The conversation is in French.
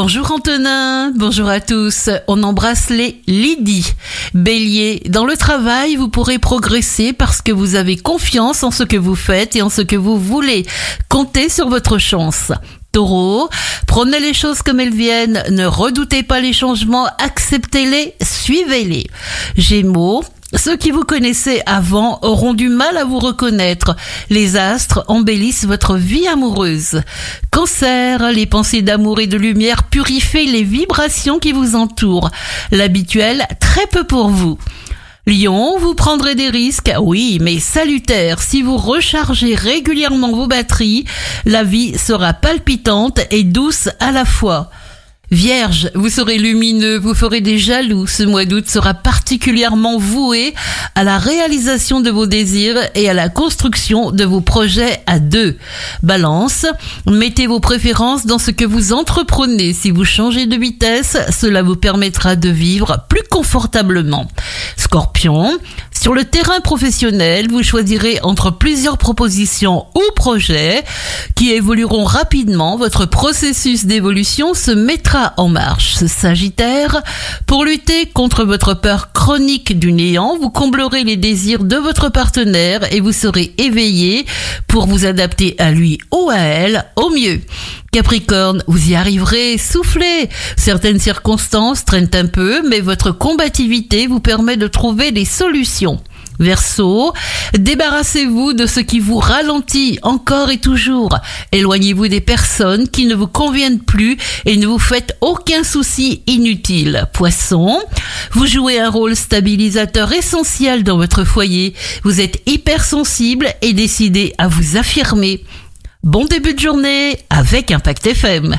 Bonjour Antonin, bonjour à tous. On embrasse les Lydie. Bélier, dans le travail, vous pourrez progresser parce que vous avez confiance en ce que vous faites et en ce que vous voulez. Comptez sur votre chance. Taureau, prenez les choses comme elles viennent, ne redoutez pas les changements, acceptez-les, suivez-les. Gémeaux, ceux qui vous connaissaient avant auront du mal à vous reconnaître. Les astres embellissent votre vie amoureuse. Cancer, les pensées d'amour et de lumière purifient les vibrations qui vous entourent. L'habituel, très peu pour vous. Lion, vous prendrez des risques, oui, mais salutaires. Si vous rechargez régulièrement vos batteries, la vie sera palpitante et douce à la fois. Vierge, vous serez lumineux, vous ferez des jaloux. Ce mois d'août sera particulièrement voué à la réalisation de vos désirs et à la construction de vos projets à deux. Balance, mettez vos préférences dans ce que vous entreprenez. Si vous changez de vitesse, cela vous permettra de vivre plus confortablement. Scorpion, sur le terrain professionnel, vous choisirez entre plusieurs propositions ou projets qui évolueront rapidement. Votre processus d'évolution se mettra en marche. Sagittaire, pour lutter contre votre peur chronique du néant, vous comblerez les désirs de votre partenaire et vous serez éveillé pour vous adapter à lui ou à elle au mieux. Capricorne, vous y arriverez, soufflez. Certaines circonstances traînent un peu, mais votre combativité vous permet de trouver des solutions. Verseau, débarrassez-vous de ce qui vous ralentit encore et toujours. Éloignez-vous des personnes qui ne vous conviennent plus et ne vous faites aucun souci inutile. Poisson, vous jouez un rôle stabilisateur essentiel dans votre foyer. Vous êtes hypersensible et décidé à vous affirmer. Bon début de journée avec Impact FM.